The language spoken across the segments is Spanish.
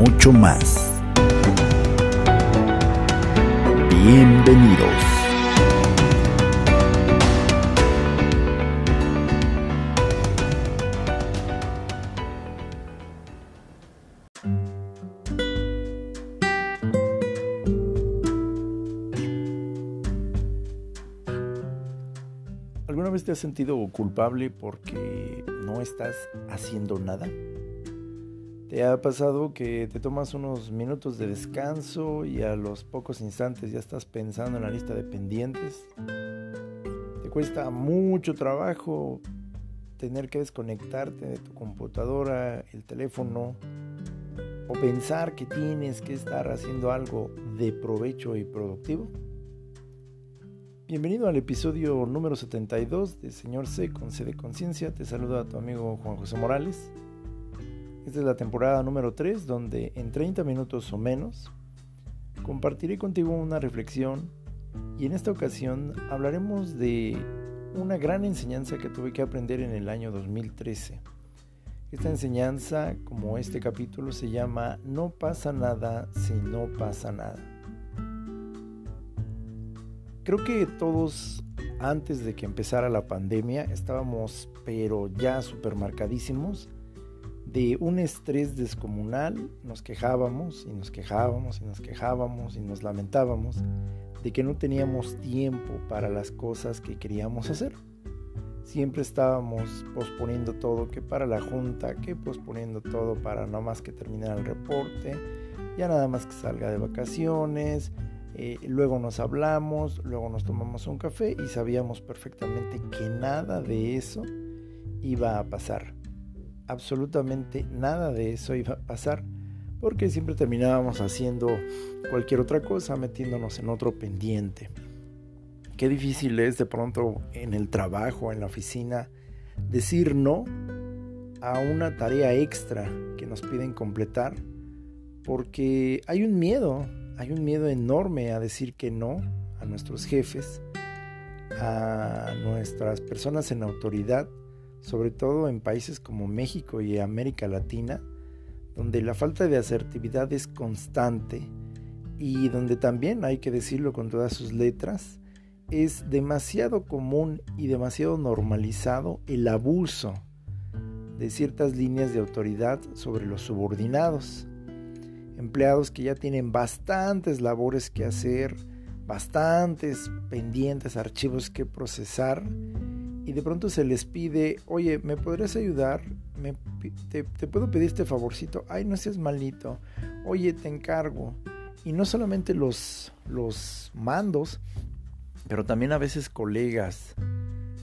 mucho más. Bienvenidos. ¿Alguna vez te has sentido culpable porque no estás haciendo nada? ¿Te ha pasado que te tomas unos minutos de descanso y a los pocos instantes ya estás pensando en la lista de pendientes? ¿Te cuesta mucho trabajo tener que desconectarte de tu computadora, el teléfono, o pensar que tienes que estar haciendo algo de provecho y productivo? Bienvenido al episodio número 72 de Señor C con C de Conciencia. Te saluda tu amigo Juan José Morales. Esta es la temporada número 3 donde en 30 minutos o menos compartiré contigo una reflexión y en esta ocasión hablaremos de una gran enseñanza que tuve que aprender en el año 2013. Esta enseñanza, como este capítulo, se llama No pasa nada si no pasa nada. Creo que todos antes de que empezara la pandemia estábamos pero ya supermarcadísimos de un estrés descomunal, nos quejábamos y nos quejábamos y nos quejábamos y nos lamentábamos de que no teníamos tiempo para las cosas que queríamos hacer. Siempre estábamos posponiendo todo, que para la junta, que posponiendo todo para no más que terminar el reporte, ya nada más que salga de vacaciones, eh, luego nos hablamos, luego nos tomamos un café y sabíamos perfectamente que nada de eso iba a pasar absolutamente nada de eso iba a pasar porque siempre terminábamos haciendo cualquier otra cosa, metiéndonos en otro pendiente. Qué difícil es de pronto en el trabajo, en la oficina, decir no a una tarea extra que nos piden completar, porque hay un miedo, hay un miedo enorme a decir que no a nuestros jefes, a nuestras personas en autoridad, sobre todo en países como México y América Latina, donde la falta de asertividad es constante y donde también, hay que decirlo con todas sus letras, es demasiado común y demasiado normalizado el abuso de ciertas líneas de autoridad sobre los subordinados. Empleados que ya tienen bastantes labores que hacer, bastantes pendientes, archivos que procesar y de pronto se les pide, oye, ¿me podrías ayudar? ¿Me, te, puedo pedir este favorcito? Ay, no seas malito. Oye, te encargo. Y no solamente los, los mandos, pero también a veces colegas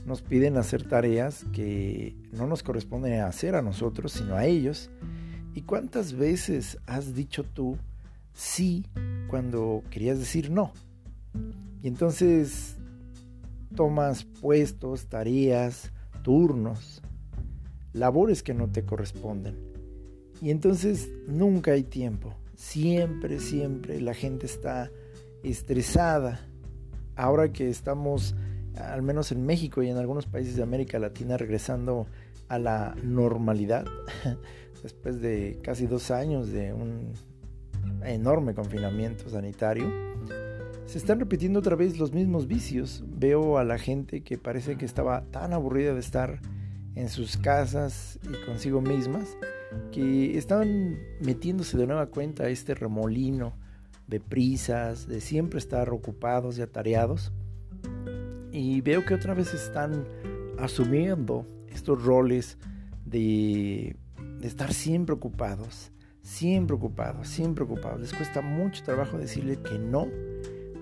nos piden hacer tareas que no nos corresponden hacer a nosotros, sino a ellos. ¿Y cuántas veces has dicho tú sí cuando querías decir no? Y entonces tomas puestos, tareas, turnos, labores que no te corresponden. Y entonces nunca hay tiempo. Siempre, siempre la gente está estresada. Ahora que estamos, al menos en México y en algunos países de América Latina, regresando a la normalidad, después de casi dos años de un enorme confinamiento sanitario, se están repitiendo otra vez los mismos vicios. Veo a la gente que parece que estaba tan aburrida de estar en sus casas y consigo mismas que estaban metiéndose de nueva cuenta a este remolino de prisas, de siempre estar ocupados y atareados. Y veo que otra vez están asumiendo estos roles de, estar siempre ocupados, siempre ocupados, siempre ocupados. Les cuesta mucho trabajo decirle que no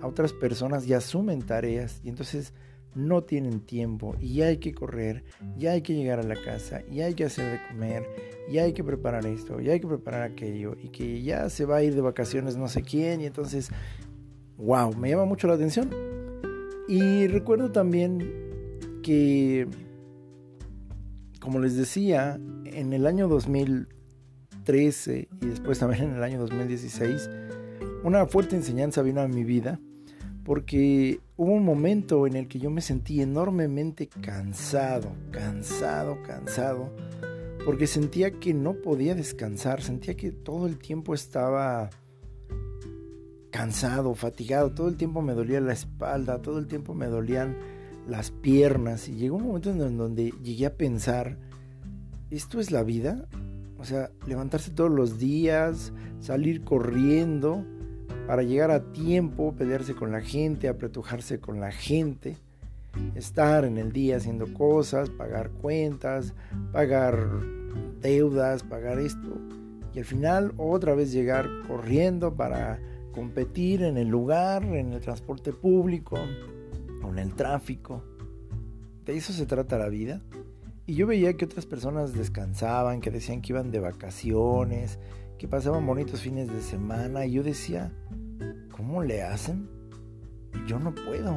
a otras personas y asumen tareas y entonces no tienen tiempo y hay que correr, ya hay que llegar a la casa, y hay que hacer de comer, y hay que preparar esto, y hay que preparar aquello, y que ya se va a ir de vacaciones no sé quién, y entonces, wow, me llama mucho la atención. Y recuerdo también que, como les decía, en el año 2013 y después también en el año 2016, una fuerte enseñanza vino a mi vida porque hubo un momento en el que yo me sentí enormemente cansado, cansado, cansado, porque sentía que no podía descansar, sentía que todo el tiempo estaba cansado, fatigado, todo el tiempo me dolía la espalda, todo el tiempo me dolían las piernas y llegó un momento en donde llegué a pensar, ¿esto es la vida? O sea, levantarse todos los días, salir corriendo, para llegar a tiempo, pelearse con la gente, apretujarse con la gente, estar en el día haciendo cosas, pagar cuentas, pagar deudas, pagar esto. Y al final otra vez llegar corriendo para competir en el lugar, en el transporte público o en el tráfico. De eso se trata la vida. Y yo veía que otras personas descansaban, que decían que iban de vacaciones, que pasaban bonitos fines de semana y yo decía, ¿cómo le hacen? Yo no puedo.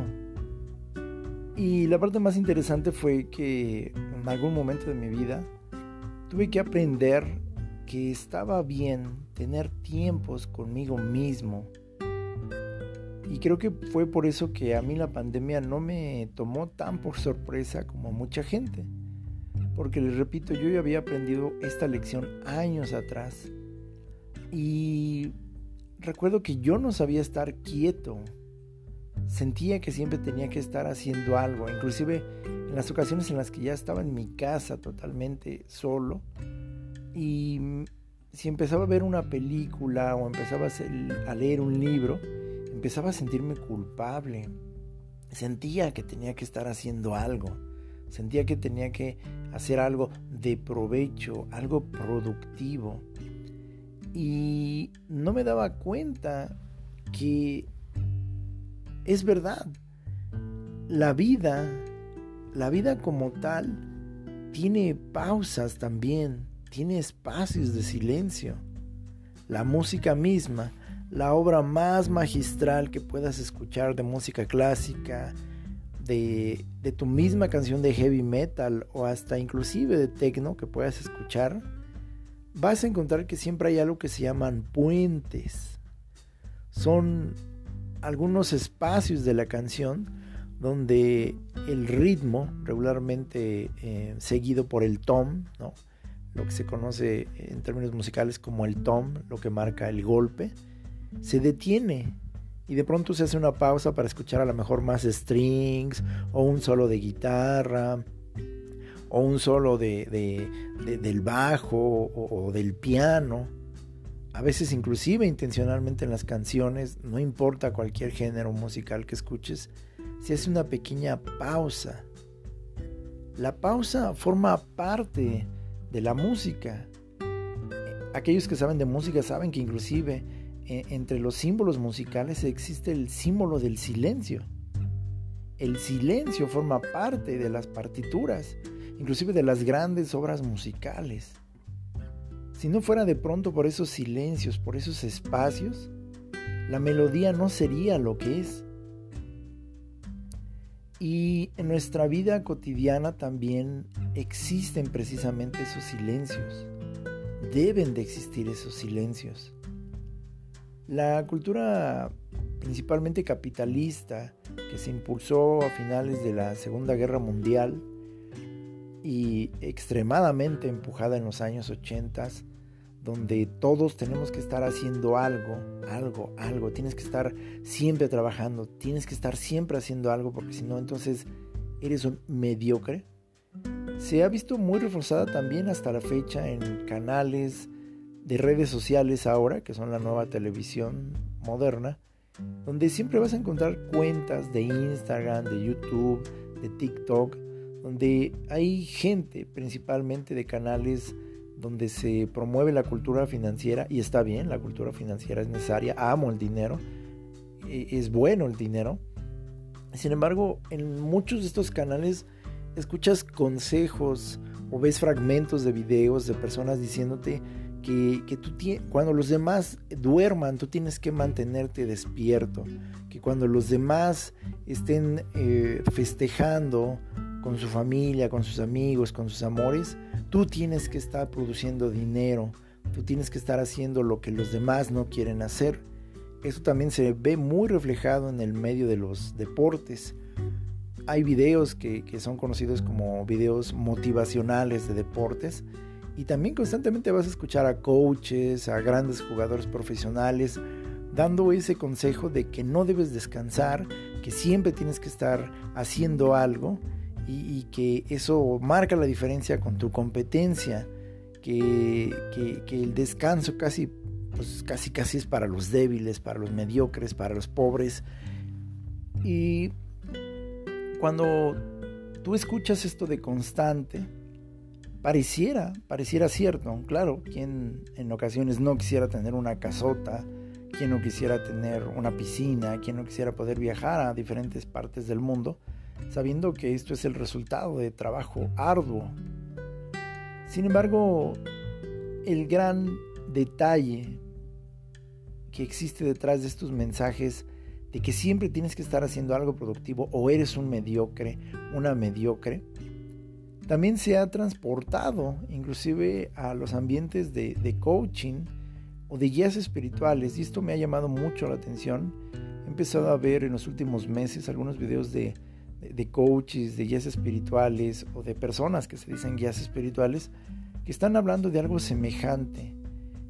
Y la parte más interesante fue que en algún momento de mi vida tuve que aprender que estaba bien tener tiempos conmigo mismo. Y creo que fue por eso que a mí la pandemia no me tomó tan por sorpresa como a mucha gente. Porque les repito, yo ya había aprendido esta lección años atrás y recuerdo que yo no sabía estar quieto. Sentía que siempre tenía que estar haciendo algo, inclusive en las ocasiones en las que ya estaba en mi casa totalmente solo y si empezaba a ver una película o empezaba a leer un libro, empezaba a sentirme culpable. Sentía que tenía que estar haciendo algo. Sentía que tenía que hacer algo de provecho, algo productivo y no me daba cuenta que es verdad. La vida, la vida como tal, tiene pausas también, tiene espacios de silencio. La música misma, la obra más magistral que puedas escuchar de música clásica, de, de tu misma canción de heavy metal o hasta inclusive de techno que puedas escuchar, vas a encontrar que siempre hay algo que se llaman puentes. Son algunos espacios de la canción donde el ritmo, regularmente eh, seguido por el tom, ¿no? lo que se conoce en términos musicales como el tom, lo que marca el golpe, se detiene y de pronto se hace una pausa para escuchar a lo mejor más strings o un solo de guitarra o un solo de, del bajo o, del piano. A veces inclusive intencionalmente en las canciones, no importa cualquier género musical que escuches, se hace una pequeña pausa. La pausa forma parte de la música. Aquellos que saben de música saben que inclusive eh, entre los símbolos musicales existe el símbolo del silencio. El silencio forma parte de las partituras inclusive de las grandes obras musicales. Si no fuera de pronto por esos silencios, por esos espacios, la melodía no sería lo que es. Y en nuestra vida cotidiana también existen precisamente esos silencios. Deben de existir esos silencios. La cultura principalmente capitalista que se impulsó a finales de la Segunda Guerra Mundial y extremadamente empujada en los años 80, donde todos tenemos que estar haciendo algo, algo, algo, tienes que estar siempre trabajando, tienes que estar siempre haciendo algo, porque si no, entonces eres un mediocre. Se ha visto muy reforzada también hasta la fecha en canales de redes sociales ahora, que son la nueva televisión moderna, donde siempre vas a encontrar cuentas de Instagram, de YouTube, de TikTok, donde hay gente, principalmente de canales donde se promueve la cultura financiera, y está bien, la cultura financiera es necesaria, amo el dinero, e, es bueno el dinero, Sin embargo, en muchos de estos canales escuchas consejos o ves fragmentos de videos de personas diciéndote que, tú cuando los demás duerman, tú tienes que mantenerte despierto, que cuando los demás estén eh, festejando con su familia, con sus amigos, con sus amores, tú tienes que estar produciendo dinero, tú tienes que estar haciendo lo que los demás no quieren hacer. Eso también se ve muy reflejado en el medio de los deportes. Hay videos que, son conocidos como videos motivacionales de deportes y también constantemente vas a escuchar a coaches, a grandes jugadores profesionales, dando ese consejo de que no debes descansar, que siempre tienes que estar haciendo algo y, que eso marca la diferencia con tu competencia, que, que el descanso casi pues casi casi es para los débiles, para los mediocres, para los pobres. Y cuando tú escuchas esto de constante, pareciera, pareciera cierto, claro, quien en ocasiones no quisiera tener una casota, quien no quisiera tener una piscina, quien no quisiera poder viajar a diferentes partes del mundo, sabiendo que esto es el resultado de trabajo arduo. Sin embargo, el gran detalle que existe detrás de estos mensajes de que siempre tienes que estar haciendo algo productivo o eres un mediocre, una mediocre, también se ha transportado inclusive a los ambientes de, coaching o de guías espirituales y esto me ha llamado mucho la atención. He empezado a ver en los últimos meses algunos videos de, de coaches, de guías espirituales o de personas que se dicen guías espirituales que están hablando de algo semejante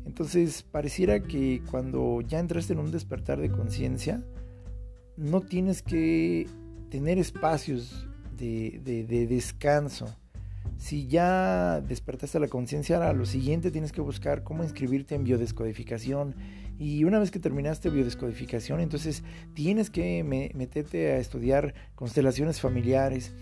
entonces, pareciera que cuando ya entraste en un despertar de conciencia, no tienes que tener espacios de, descanso. Si ya despertaste la conciencia, ahora lo siguiente tienes que buscar cómo inscribirte en biodescodificación. Y una vez que terminaste biodescodificación, entonces tienes que meterte a estudiar constelaciones familiares,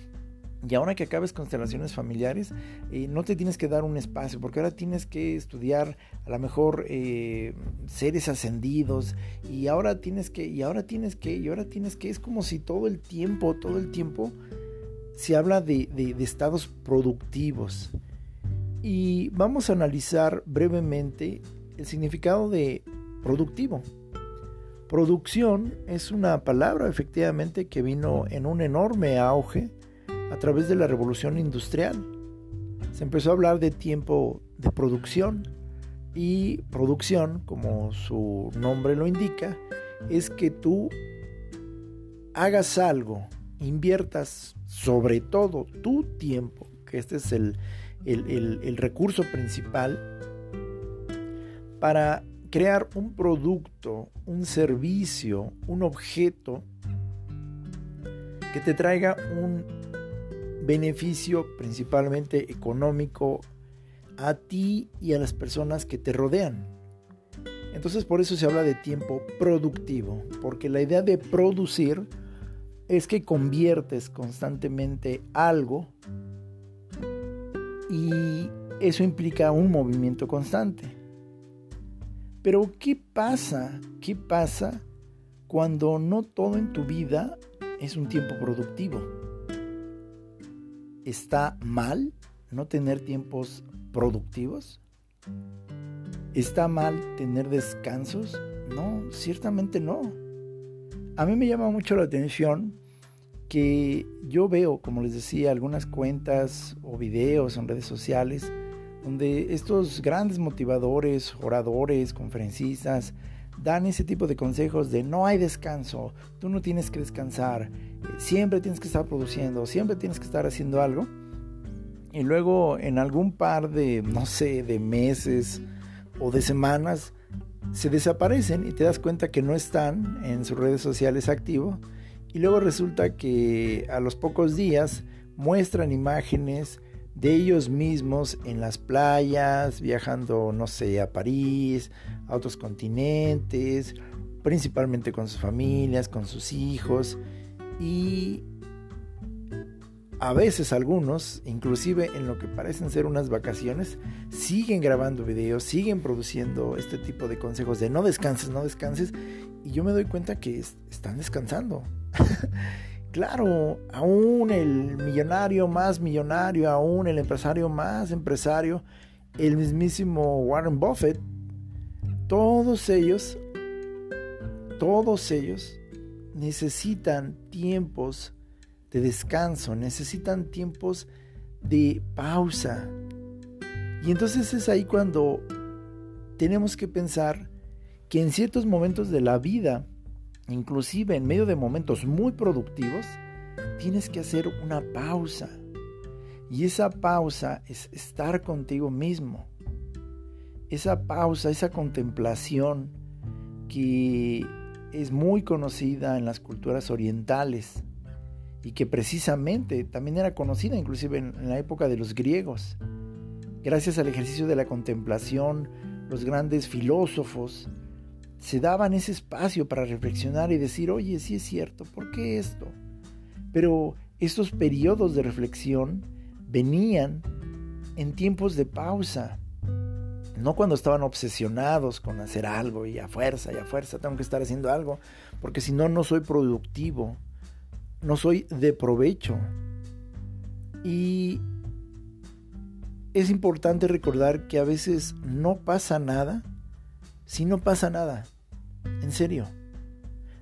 y ahora que acabes constelaciones familiares, eh, no te tienes que dar un espacio, porque ahora tienes que estudiar a lo mejor eh, seres ascendidos, y ahora tienes que, y ahora tienes que, y ahora tienes que, es como si todo el tiempo, todo el tiempo se habla de, de estados productivos. Y vamos a analizar brevemente el significado de productivo. Producción es una palabra efectivamente que vino en un enorme auge a través de la revolución industrial. Se empezó a hablar de tiempo de producción y producción, como su nombre lo indica, es que tú hagas algo, inviertas sobre todo tu tiempo, que este es el, el recurso principal, para crear un producto, un servicio, un objeto que te traiga un beneficio principalmente económico a ti y a las personas que te rodean. Entonces por eso se habla de tiempo productivo, porque la idea de producir es que conviertes constantemente algo y eso implica un movimiento constante. Pero ¿qué pasa? ¿Qué pasa cuando no todo en tu vida es un tiempo productivo? ¿Está mal no tener tiempos productivos? ¿Está mal tener descansos? No, ciertamente no. A mí me llama mucho la atención que yo veo, como les decía, algunas cuentas o videos en redes sociales donde estos grandes motivadores, oradores, conferencistas, dan ese tipo de consejos de no hay descanso, tú no tienes que descansar, siempre tienes que estar produciendo, siempre tienes que estar haciendo algo. Y luego en algún par de, no sé, de meses o de semanas, se desaparecen y te das cuenta que no están en sus redes sociales activos. Y luego resulta que a los pocos días muestran imágenes de ellos mismos en las playas, viajando, no sé, a París, a otros continentes, principalmente con sus familias, con sus hijos. Y a veces algunos, inclusive en lo que parecen ser unas vacaciones, siguen grabando videos, siguen produciendo este tipo de consejos de no descanses, no descanses. Y yo me doy cuenta que están descansando. claro, aún el millonario más millonario, aún el empresario más empresario, el mismísimo Warren Buffett, todos ellos, todos ellos necesitan tiempos de descanso, necesitan tiempos de pausa. Y entonces es ahí cuando tenemos que pensar que en ciertos momentos de la vida, inclusive en medio de momentos muy productivos, tienes que hacer una pausa. Y esa pausa es estar contigo mismo. Esa pausa, esa contemplación que es muy conocida en las culturas orientales y que precisamente también era conocida inclusive en, la época de los griegos. Gracias al ejercicio de la contemplación, los grandes filósofos se daban ese espacio para reflexionar y decir, oye, sí es cierto, ¿por qué esto? Pero estos periodos de reflexión venían en tiempos de pausa, no cuando estaban obsesionados con hacer algo y a fuerza y a fuerza tengo que estar haciendo algo, porque si no, no soy productivo, no soy de provecho. Y es importante recordar que a veces no pasa nada si no pasa nada. En serio.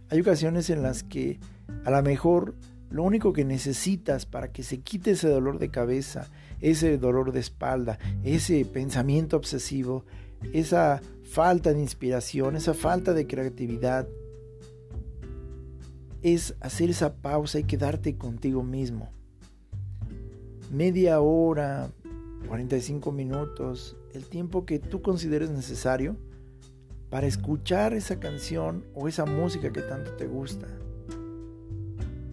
Hay ocasiones en las que a lo mejor lo único que necesitas para que se quite ese dolor de cabeza, ese dolor de espalda, ese pensamiento obsesivo, esa falta de inspiración, esa falta de creatividad, es hacer esa pausa y quedarte contigo mismo. Media hora, 45 minutos, el tiempo que tú consideres necesario para escuchar esa canción o esa música que tanto te gusta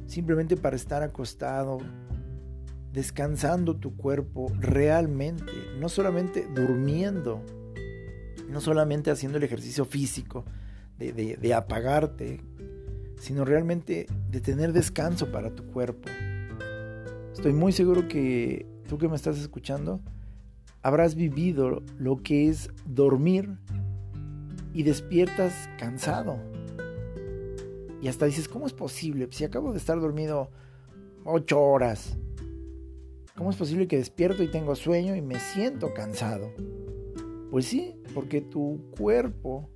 simplemente para estar acostado, descansando tu cuerpo realmente, no solamente durmiendo, no solamente haciendo el ejercicio físico de, apagarte, sino realmente de tener descanso para tu cuerpo. Estoy muy seguro que tú que me estás escuchando, habrás vivido lo que es dormir y despiertas cansado y hasta dices, ¿cómo es posible? Si acabo de estar dormido ocho horas, ¿cómo es posible que despierto y tengo sueño y me siento cansado? Pues sí, porque tu cuerpo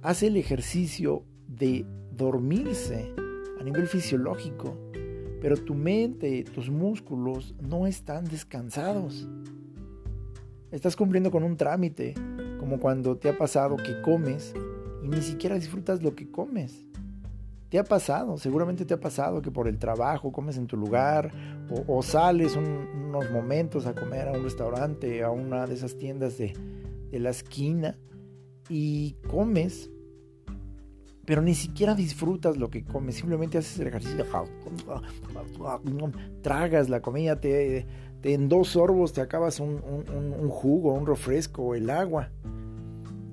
hace el ejercicio de dormirse a nivel fisiológico, pero tu mente, tus músculos no están descansados. Estás cumpliendo con un trámite, como cuando te ha pasado que comes y ni siquiera disfrutas lo que comes. ¿Te ha pasado? Seguramente te ha pasado que por el trabajo comes en tu lugar o, sales unos momentos a comer a un restaurante, a una de esas tiendas de, de la esquina y comes, pero ni siquiera disfrutas lo que comes, simplemente haces el ejercicio, tragas la comida, te, en dos sorbos te acabas un, un, un jugo, un refresco el agua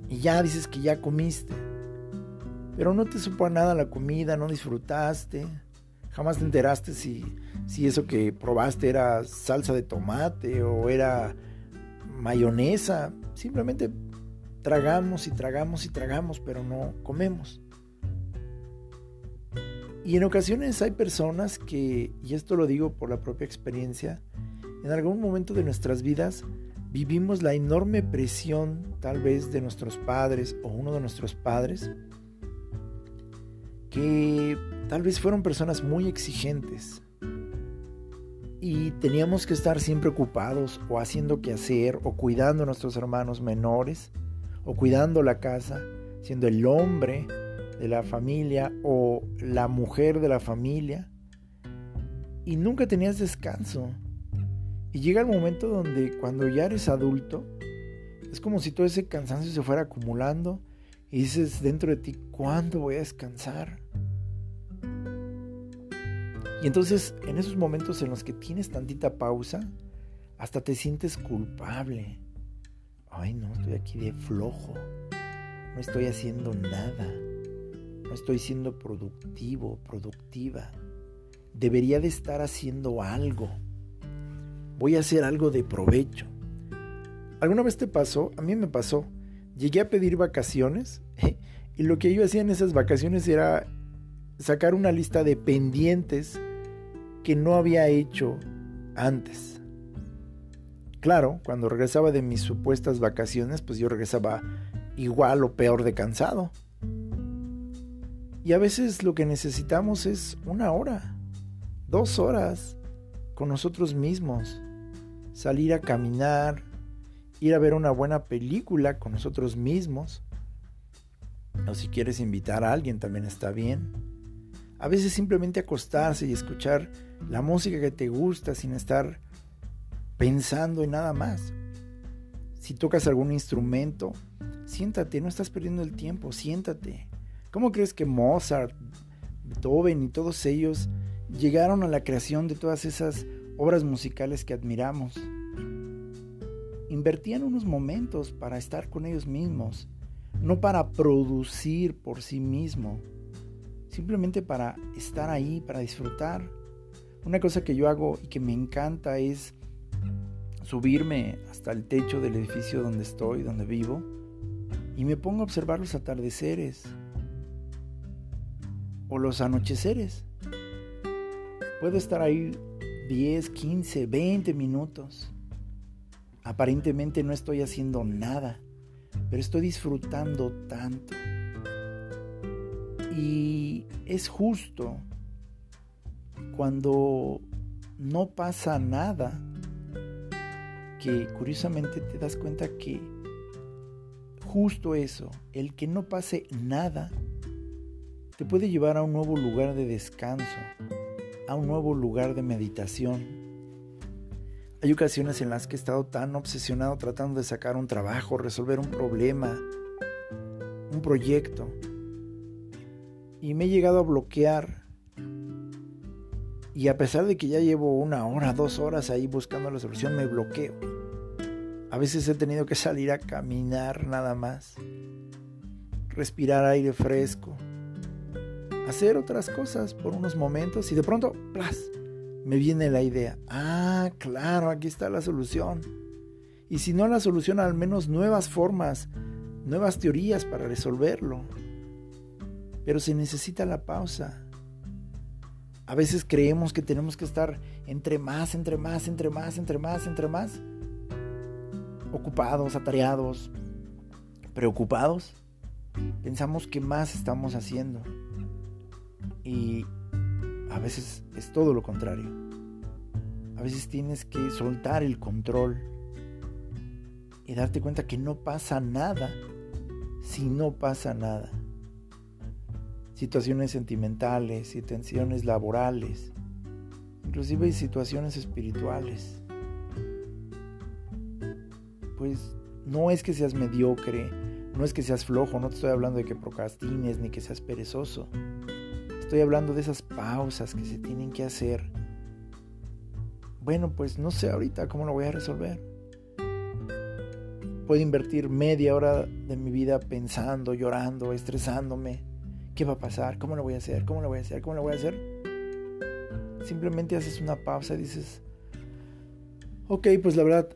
y ya dices que ya comiste. Pero no te supo a nada la comida, no disfrutaste. Jamás te enteraste si, si eso que probaste era salsa de tomate o era mayonesa. Simplemente tragamos y tragamos y tragamos, pero no comemos. Y en ocasiones hay personas que, y esto lo digo por la propia experiencia, en algún momento de nuestras vidas vivimos la enorme presión tal vez de nuestros padres o uno de nuestros padres, que tal vez fueron personas muy exigentes y teníamos que estar siempre ocupados o haciendo qué hacer o cuidando a nuestros hermanos menores o cuidando la casa, siendo el hombre de la familia o la mujer de la familia. Y nunca tenías descanso y llega el momento donde cuando ya eres adulto, es como si todo ese cansancio se fuera acumulando y dices dentro de ti, ¿cuándo voy a descansar? Y entonces en esos momentos en los que tienes tantita pausa, hasta te sientes culpable. Ay, no, estoy aquí de flojo. No estoy haciendo nada. No estoy siendo productivo, productiva. Debería de estar haciendo algo voy a hacer algo de provecho. ¿Alguna vez te pasó? A mí me pasó. Llegué a pedir vacaciones y lo que yo hacía en esas vacaciones era sacar una lista de pendientes que no había hecho antes. Claro, cuando regresaba de mis supuestas vacaciones, pues yo regresaba igual o peor de cansado. Y a veces lo que necesitamos es una hora, dos horas con nosotros mismos. Salir a caminar, ir a ver una buena película con nosotros mismos. O si quieres invitar a alguien también está bien. A veces simplemente acostarse y escuchar la música que te gusta sin estar pensando en nada más. Si tocas algún instrumento, siéntate, no estás perdiendo el tiempo, siéntate. ¿Cómo crees que Mozart, Beethoven y todos ellos llegaron a la creación de todas esas obras musicales que admiramos? Invertían unos momentos para estar con ellos mismos, no para producir por sí mismo, simplemente para estar ahí, para disfrutar. Una cosa que yo hago y que me encanta es subirme hasta el techo del edificio donde estoy, donde vivo, y me pongo a observar los atardeceres o los anocheceres. Puedo estar ahí 10, 15, 20 minutos. Aparentemente no estoy haciendo nada, pero estoy disfrutando tanto. Y es justo cuando no pasa nada que curiosamente te das cuenta que justo eso, el que no pase nada, te puede llevar a un nuevo lugar de descanso, a un nuevo lugar de meditación. Hay ocasiones en las que he estado tan obsesionado tratando de sacar un trabajo, resolver un problema, un proyecto, y me he llegado a bloquear. Y a pesar de que ya llevo una hora, dos horas ahí buscando la solución, me bloqueo. A veces he tenido que salir a caminar nada más, respirar aire fresco, hacer otras cosas por unos momentos y de pronto, ¡plas! me viene la idea. Ah, claro, aquí está la solución. Y si no la solución, al menos nuevas formas, nuevas teorías para resolverlo. Pero se necesita la pausa. A veces creemos que tenemos que estar entre más, entre más, entre más, entre más, entre más ocupados, atareados, preocupados, pensamos que más estamos haciendo. Y a veces es todo lo contrario. A veces tienes que soltar el control y darte cuenta que no pasa nada si no pasa nada. Situaciones sentimentales, situaciones laborales, inclusive situaciones espirituales pues no es que seas mediocre, no es que seas flojo, no te estoy hablando de que procrastines ni que seas perezoso. Estoy hablando de esas pausas que se tienen que hacer. Bueno, pues no sé ahorita cómo lo voy a resolver. Puedo invertir media hora de mi vida pensando, llorando, estresándome. ¿Qué va a pasar? ¿Cómo lo voy a hacer? ¿Cómo lo voy a hacer? ¿Cómo lo voy a hacer? Simplemente haces una pausa y dices, ok, pues la verdad,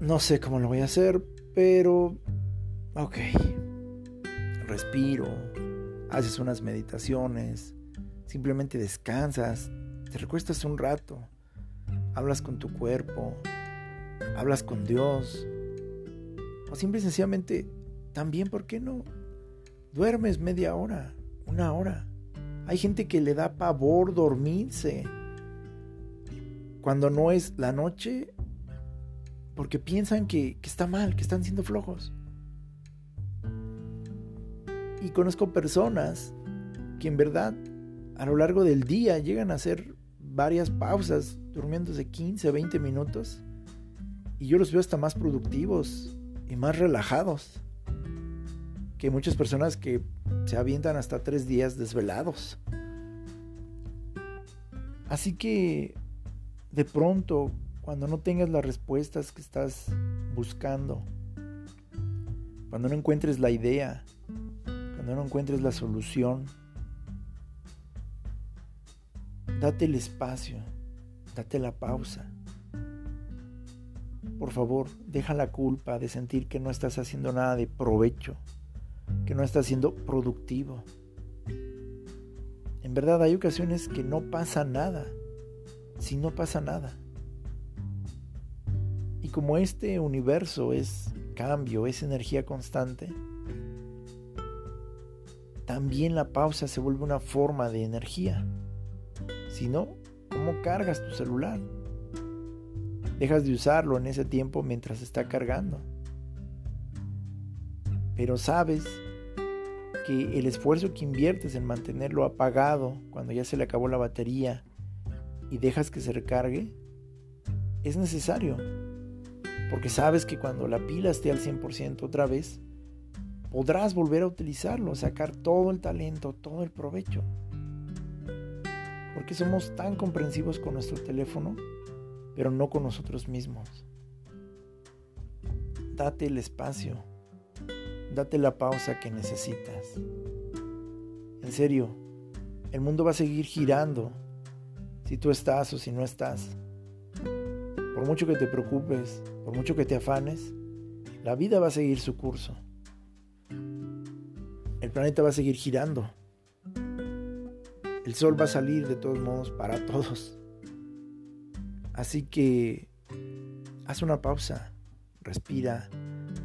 no sé cómo lo voy a hacer, pero... Ok. Respiro. Haces unas meditaciones. Simplemente descansas. Te recuestas un rato. Hablas con tu cuerpo. Hablas con Dios. O simple y sencillamente, también, ¿por qué no? Duermes media hora, una hora. Hay gente que le da pavor dormirse. Cuando no es la noche, porque piensan que, está mal, que están siendo flojos. Y conozco personas que en verdad a lo largo del día llegan a hacer varias pausas, durmiéndose 15, 20 minutos. Y yo los veo hasta más productivos y más relajados que muchas personas que se avientan hasta tres días desvelados. Así que de pronto cuando no tengas las respuestas que estás buscando, cuando no encuentres la idea, cuando no encuentres la solución, date el espacio, date la pausa. Por favor, deja la culpa de sentir que no estás haciendo nada de provecho, que no estás siendo productivo. En verdad hay ocasiones que no pasa nada. Si no pasa nada. Y como este universo es cambio, es energía constante, también la pausa se vuelve una forma de energía. Si no, ¿cómo cargas tu celular? Dejas de usarlo en ese tiempo mientras está cargando. Pero sabes que el esfuerzo que inviertes en mantenerlo apagado cuando ya se le acabó la batería y dejas que se recargue es necesario. Porque sabes que cuando la pila esté al 100% otra vez, podrás volver a utilizarlo, sacar todo el talento, todo el provecho. Porque somos tan comprensivos con nuestro teléfono, pero no con nosotros mismos. Date el espacio, date la pausa que necesitas. En serio, el mundo va a seguir girando si tú estás o si no estás. Por mucho que te preocupes, por mucho que te afanes, la vida va a seguir su curso. El planeta va a seguir girando. El sol va a salir de todos modos para todos. Así que haz una pausa, respira,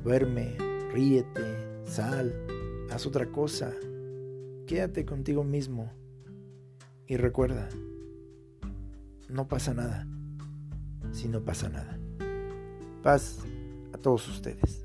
duerme, ríete, sal, haz otra cosa. Quédate contigo mismo y recuerda, no pasa nada si no pasa nada. Paz a todos ustedes.